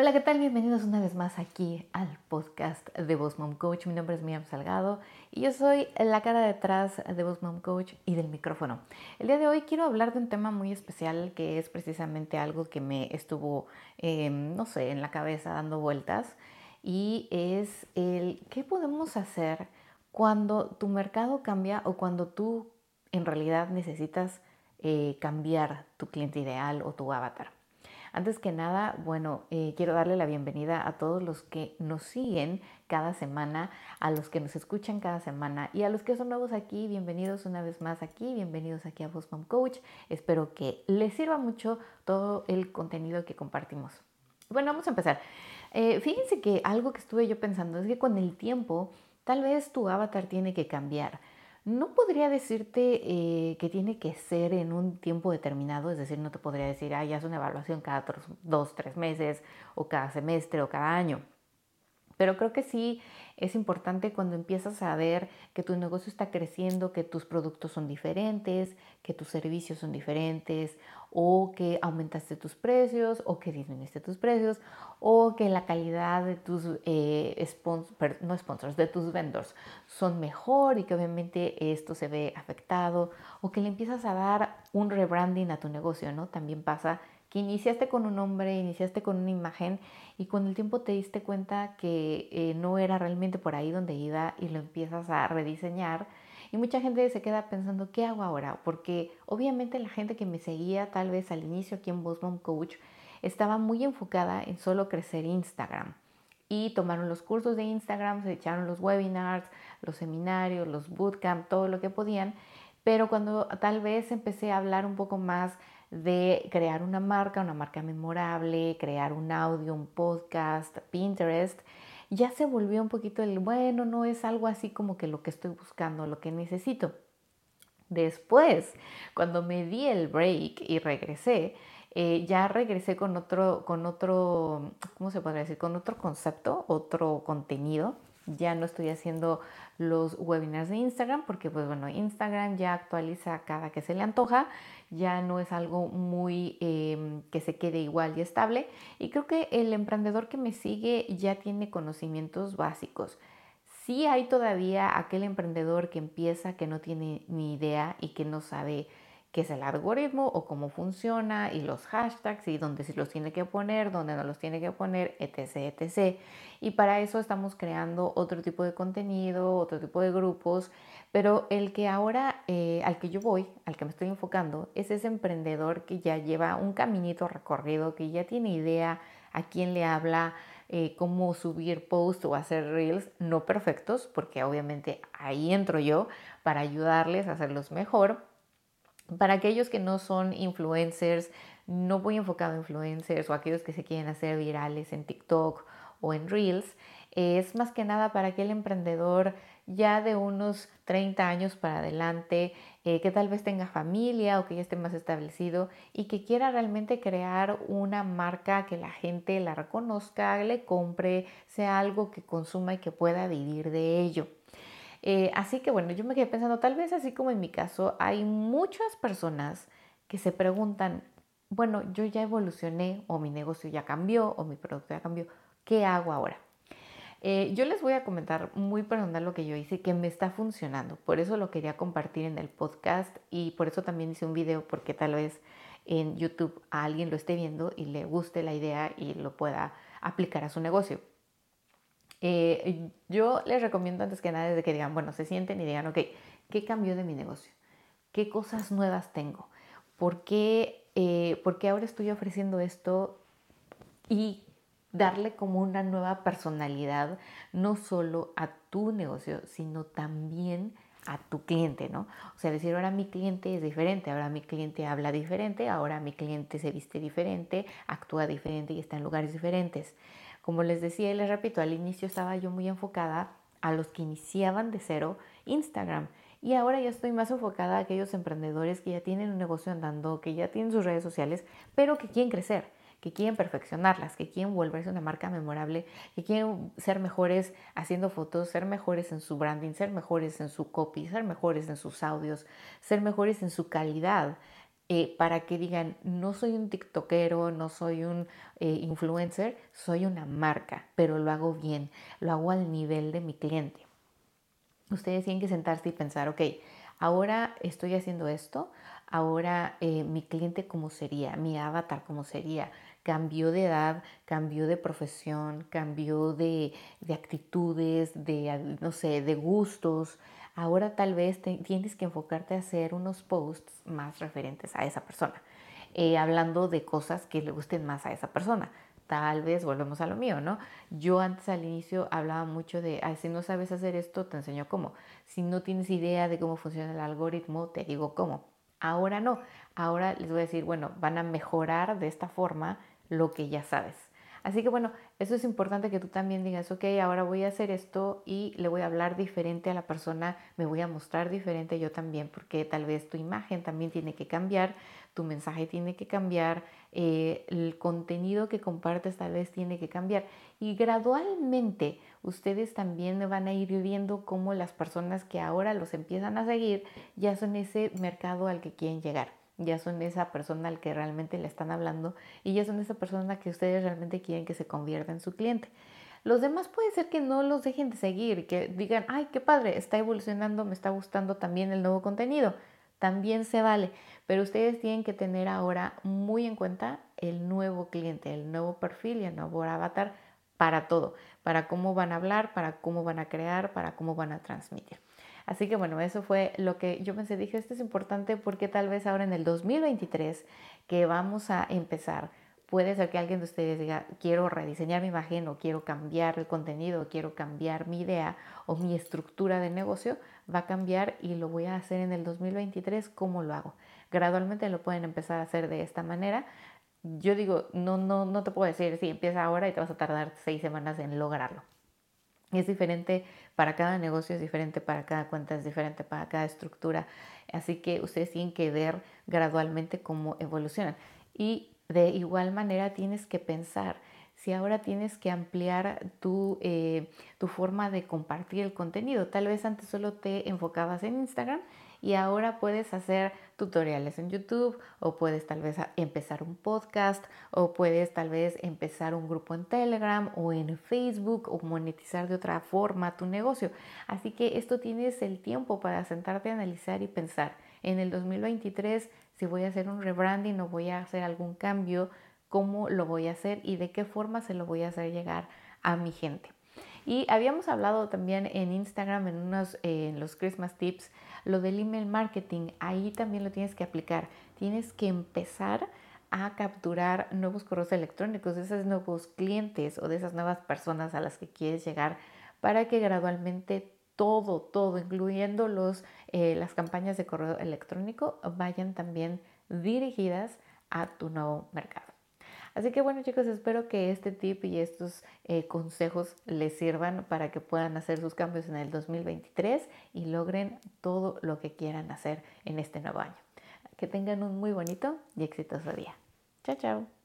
Hola, ¿qué tal? Bienvenidos una vez más aquí al podcast de Boss Mom Coach. Mi nombre es Miriam Salgado y yo soy la cara detrás de Boss Mom Coach y del micrófono. El día de hoy quiero hablar de un tema muy especial que es precisamente algo que me estuvo, em, no sé, en la cabeza dando vueltas y es el qué podemos hacer cuando tu mercado cambia o cuando tú en realidad necesitas eh, cambiar tu cliente ideal o tu avatar. Antes que nada, bueno, eh, quiero darle la bienvenida a todos los que nos siguen cada semana, a los que nos escuchan cada semana y a los que son nuevos aquí, bienvenidos una vez más aquí, bienvenidos aquí a Boss Mom Coach. Espero que les sirva mucho todo el contenido que compartimos. Bueno, vamos a empezar. Eh, fíjense que algo que estuve yo pensando es que con el tiempo tal vez tu avatar tiene que cambiar. No podría decirte eh, que tiene que ser en un tiempo determinado, es decir, no te podría decir, ah, ya es una evaluación cada dos, tres meses o cada semestre o cada año. Pero creo que sí es importante cuando empiezas a ver que tu negocio está creciendo, que tus productos son diferentes, que tus servicios son diferentes, o que aumentaste tus precios, o que disminuiste tus precios, o que la calidad de tus eh, no sponsors, de tus vendors son mejor y que obviamente esto se ve afectado, o que le empiezas a dar un rebranding a tu negocio, ¿no? También pasa que iniciaste con un nombre, iniciaste con una imagen y con el tiempo te diste cuenta que eh, no era realmente por ahí donde iba y lo empiezas a rediseñar. Y mucha gente se queda pensando, ¿qué hago ahora? Porque obviamente la gente que me seguía tal vez al inicio aquí en Boss Coach estaba muy enfocada en solo crecer Instagram. Y tomaron los cursos de Instagram, se echaron los webinars, los seminarios, los bootcamp, todo lo que podían. Pero cuando tal vez empecé a hablar un poco más de crear una marca, una marca memorable, crear un audio, un podcast, Pinterest, ya se volvió un poquito el, bueno, no es algo así como que lo que estoy buscando, lo que necesito. Después, cuando me di el break y regresé, eh, ya regresé con otro, con otro, ¿cómo se podría decir? Con otro concepto, otro contenido ya no estoy haciendo los webinars de Instagram porque pues bueno, Instagram ya actualiza cada que se le antoja, ya no es algo muy em, que se quede igual y estable y creo que el emprendedor que me sigue ya tiene conocimientos básicos. Sí hay todavía aquel emprendedor que empieza que no tiene ni idea y que no sabe qué es el algoritmo o cómo funciona y los hashtags y dónde se los tiene que poner, dónde no los tiene que poner, etc, etc. Y para eso estamos creando otro tipo de contenido, otro tipo de grupos, pero el que ahora, eh, al que yo voy, al que me estoy enfocando, es ese emprendedor que ya lleva un caminito recorrido, que ya tiene idea a quién le habla, eh, cómo subir posts o hacer reels, no perfectos, porque obviamente ahí entro yo para ayudarles a hacerlos mejor para aquellos que no son influencers, no voy enfocado a influencers o aquellos que se quieren hacer virales en TikTok o en Reels, es más que nada para aquel emprendedor ya de unos 30 años para adelante, eh, que tal vez tenga familia o que ya esté más establecido y que quiera realmente crear una marca que la gente la reconozca, le compre, sea algo que consuma y que pueda vivir de ello. Eh, así que bueno, yo me quedé pensando, tal vez así como en mi caso, hay muchas personas que se preguntan, bueno, yo ya evolucioné o mi negocio ya cambió o mi producto ya cambió, ¿qué hago ahora? Eh, yo les voy a comentar muy personal lo que yo hice que me está funcionando. Por eso lo quería compartir en el podcast y por eso también hice un video porque tal vez en YouTube a alguien lo esté viendo y le guste la idea y lo pueda aplicar a su negocio. Eh, yo les recomiendo antes que nada desde que digan, bueno, se sienten y digan, ok, ¿qué cambió de mi negocio? ¿Qué cosas nuevas tengo? ¿Por qué, eh, ¿por qué ahora estoy ofreciendo esto? Y darle como una nueva personalidad, no solo a tu negocio, sino también a tu cliente, ¿no? O sea, decir, ahora mi cliente es diferente, ahora mi cliente habla diferente, ahora mi cliente se viste diferente, actúa diferente y está en lugares diferentes. Como les decía y les repito, al inicio estaba yo muy enfocada a los que iniciaban de cero Instagram. Y ahora ya estoy más enfocada a aquellos emprendedores que ya tienen un negocio andando, que ya tienen sus redes sociales, pero que quieren crecer, que quieren perfeccionarlas, que quieren volverse una marca memorable, que quieren ser mejores haciendo fotos, ser mejores en su branding, ser mejores en su copy, ser mejores en sus audios, ser mejores en su calidad. Eh, para que digan, no soy un TikTokero, no soy un eh, influencer, soy una marca, pero lo hago bien, lo hago al nivel de mi cliente. Ustedes tienen que sentarse y pensar, ok, ahora estoy haciendo esto, ahora eh, mi cliente cómo sería, mi avatar cómo sería, cambió de edad, cambió de profesión, cambió de, de actitudes, de, no sé, de gustos, Ahora tal vez tienes que enfocarte a hacer unos posts más referentes a esa persona, eh, hablando de cosas que le gusten más a esa persona. Tal vez volvemos a lo mío, ¿no? Yo antes al inicio hablaba mucho de, si no sabes hacer esto, te enseño cómo. Si no tienes idea de cómo funciona el algoritmo, te digo cómo. Ahora no. Ahora les voy a decir, bueno, van a mejorar de esta forma lo que ya sabes. Así que bueno, eso es importante que tú también digas, ok, ahora voy a hacer esto y le voy a hablar diferente a la persona, me voy a mostrar diferente yo también, porque tal vez tu imagen también tiene que cambiar, tu mensaje tiene que cambiar, eh, el contenido que compartes tal vez tiene que cambiar. Y gradualmente ustedes también van a ir viendo cómo las personas que ahora los empiezan a seguir ya son ese mercado al que quieren llegar ya son esa persona al que realmente le están hablando y ya son esa persona que ustedes realmente quieren que se convierta en su cliente. Los demás puede ser que no los dejen de seguir, que digan, ay, qué padre, está evolucionando, me está gustando también el nuevo contenido. También se vale, pero ustedes tienen que tener ahora muy en cuenta el nuevo cliente, el nuevo perfil y el nuevo avatar para todo, para cómo van a hablar, para cómo van a crear, para cómo van a transmitir. Así que bueno, eso fue lo que yo pensé, dije, esto es importante porque tal vez ahora en el 2023 que vamos a empezar, puede ser que alguien de ustedes diga, quiero rediseñar mi imagen o quiero cambiar el contenido, o quiero cambiar mi idea o mi estructura de negocio, va a cambiar y lo voy a hacer en el 2023, ¿cómo lo hago? Gradualmente lo pueden empezar a hacer de esta manera. Yo digo, no, no, no te puedo decir, sí, empieza ahora y te vas a tardar seis semanas en lograrlo. Es diferente para cada negocio, es diferente para cada cuenta, es diferente para cada estructura. Así que ustedes tienen que ver gradualmente cómo evolucionan. Y de igual manera tienes que pensar si ahora tienes que ampliar tu, eh, tu forma de compartir el contenido. Tal vez antes solo te enfocabas en Instagram y ahora puedes hacer tutoriales en YouTube o puedes tal vez empezar un podcast o puedes tal vez empezar un grupo en Telegram o en Facebook o monetizar de otra forma tu negocio. Así que esto tienes el tiempo para sentarte a analizar y pensar. En el 2023, si voy a hacer un rebranding o voy a hacer algún cambio, cómo lo voy a hacer y de qué forma se lo voy a hacer llegar a mi gente. Y habíamos hablado también en Instagram, en, unos, en los Christmas Tips, lo del email marketing. Ahí también lo tienes que aplicar. Tienes que empezar a capturar nuevos correos electrónicos de esos nuevos clientes o de esas nuevas personas a las que quieres llegar para que gradualmente todo, todo, incluyendo los, eh, las campañas de correo electrónico, vayan también dirigidas a tu nuevo mercado. Así que bueno chicos, espero que este tip y estos eh, consejos les sirvan para que puedan hacer sus cambios en el 2023 y logren todo lo que quieran hacer en este nuevo año. Que tengan un muy bonito y exitoso día. Chao, chao.